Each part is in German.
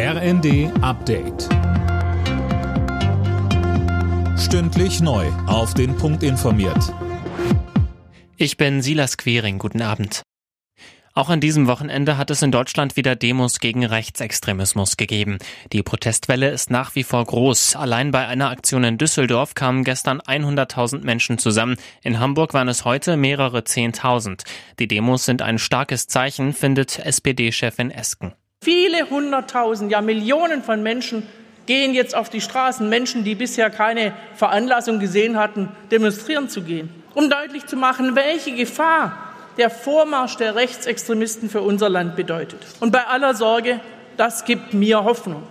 RND Update. Stündlich neu. Auf den Punkt informiert. Ich bin Silas Quering. Guten Abend. Auch an diesem Wochenende hat es in Deutschland wieder Demos gegen Rechtsextremismus gegeben. Die Protestwelle ist nach wie vor groß. Allein bei einer Aktion in Düsseldorf kamen gestern 100.000 Menschen zusammen. In Hamburg waren es heute mehrere Zehntausend. Die Demos sind ein starkes Zeichen, findet SPD-Chefin Esken. Viele hunderttausend, ja Millionen von Menschen gehen jetzt auf die Straßen, Menschen, die bisher keine Veranlassung gesehen hatten, demonstrieren zu gehen, um deutlich zu machen, welche Gefahr der Vormarsch der Rechtsextremisten für unser Land bedeutet. Und bei aller Sorge, das gibt mir Hoffnung.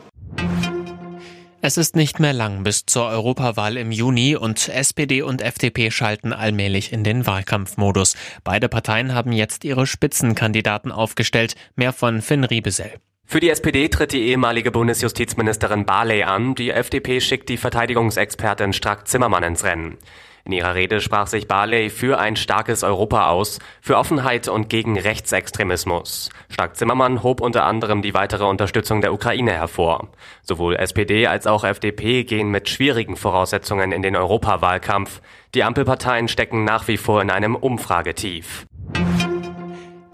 Es ist nicht mehr lang bis zur Europawahl im Juni und SPD und FDP schalten allmählich in den Wahlkampfmodus. Beide Parteien haben jetzt ihre Spitzenkandidaten aufgestellt. Mehr von Finn Riebesell. Für die SPD tritt die ehemalige Bundesjustizministerin Barley an. Die FDP schickt die Verteidigungsexpertin Strack-Zimmermann ins Rennen. In ihrer Rede sprach sich Barley für ein starkes Europa aus, für Offenheit und gegen Rechtsextremismus. Strack-Zimmermann hob unter anderem die weitere Unterstützung der Ukraine hervor. Sowohl SPD als auch FDP gehen mit schwierigen Voraussetzungen in den Europawahlkampf. Die Ampelparteien stecken nach wie vor in einem Umfragetief.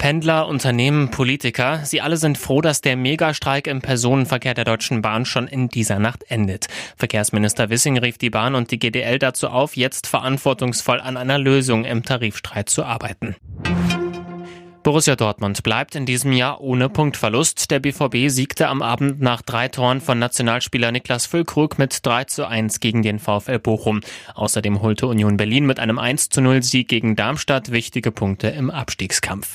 Pendler, Unternehmen, Politiker, sie alle sind froh, dass der Megastreik im Personenverkehr der Deutschen Bahn schon in dieser Nacht endet. Verkehrsminister Wissing rief die Bahn und die GDL dazu auf, jetzt verantwortungsvoll an einer Lösung im Tarifstreit zu arbeiten. Borussia Dortmund bleibt in diesem Jahr ohne Punktverlust. Der BVB siegte am Abend nach drei Toren von Nationalspieler Niklas Füllkrug mit 3 zu 1 gegen den VfL Bochum. Außerdem holte Union Berlin mit einem 1 zu 0 Sieg gegen Darmstadt wichtige Punkte im Abstiegskampf.